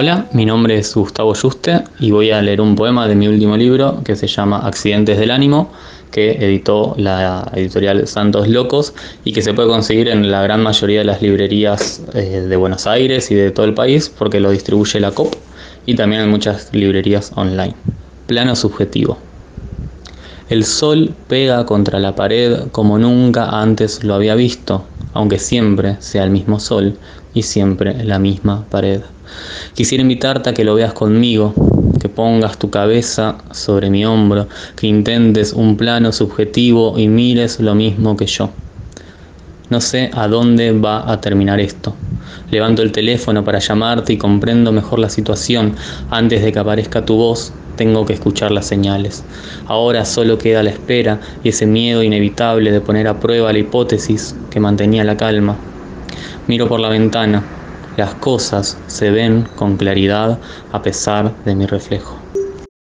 Hola, mi nombre es Gustavo Juste y voy a leer un poema de mi último libro que se llama Accidentes del Ánimo, que editó la editorial Santos Locos y que se puede conseguir en la gran mayoría de las librerías eh, de Buenos Aires y de todo el país porque lo distribuye la COP y también en muchas librerías online. Plano subjetivo. El sol pega contra la pared como nunca antes lo había visto, aunque siempre sea el mismo sol y siempre la misma pared. Quisiera invitarte a que lo veas conmigo, que pongas tu cabeza sobre mi hombro, que intentes un plano subjetivo y mires lo mismo que yo. No sé a dónde va a terminar esto. Levanto el teléfono para llamarte y comprendo mejor la situación. Antes de que aparezca tu voz, tengo que escuchar las señales. Ahora solo queda la espera y ese miedo inevitable de poner a prueba la hipótesis que mantenía la calma. Miro por la ventana, las cosas se ven con claridad a pesar de mi reflejo.